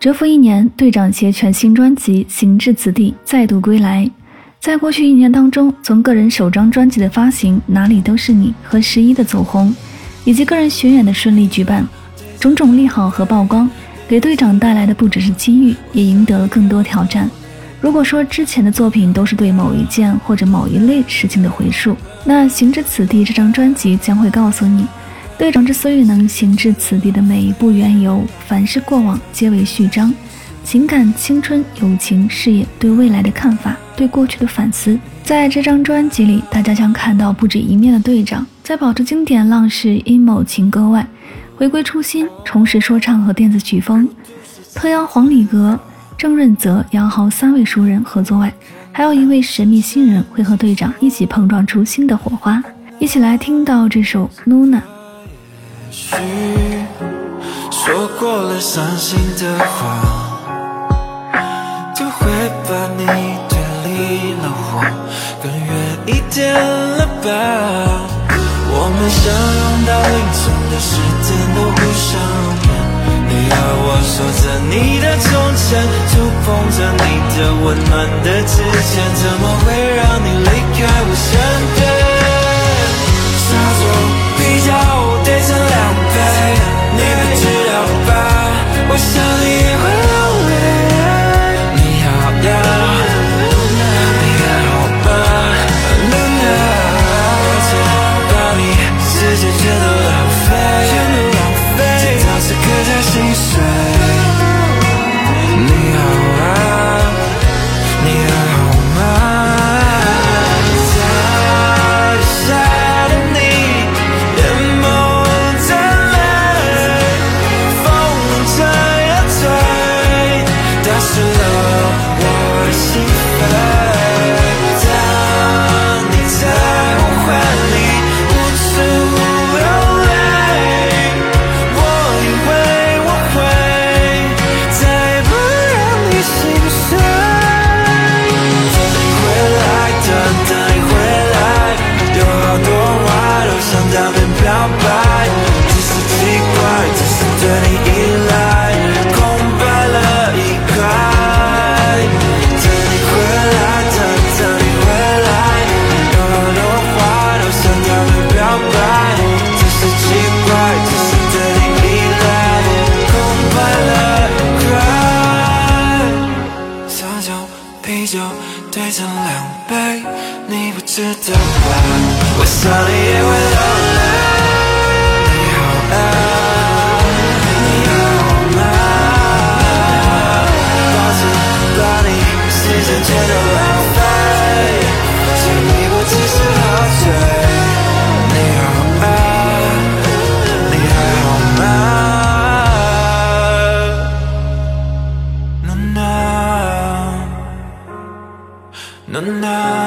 蛰伏一年，队长携全新专辑《行至此地》再度归来。在过去一年当中，从个人首张专辑的发行《哪里都是你》和十一的走红，以及个人巡演的顺利举办，种种利好和曝光，给队长带来的不只是机遇，也赢得了更多挑战。如果说之前的作品都是对某一件或者某一类事情的回溯，那《行至此地》这张专辑将会告诉你。队长之所以能行至此地的每一步缘由，凡是过往皆为序章，情感、青春、友情、事业，对未来的看法，对过去的反思，在这张专辑里，大家将看到不止一面的队长，在保持经典浪式 emo 情歌外，回归初心，重拾说唱和电子曲风，特邀黄礼格、郑润泽、杨豪三位熟人合作外，还有一位神秘新人会和队长一起碰撞出新的火花，一起来听到这首 Luna。也许说过了伤心的话，就会把你推离了我更远一点了吧？我们相拥到凌晨的时间都不想念，你要我说着你的从前，触碰着你的温暖的指尖，怎么会让你离开我身边？啤酒兑成两杯，你不知道吧？我想你也会流泪。the night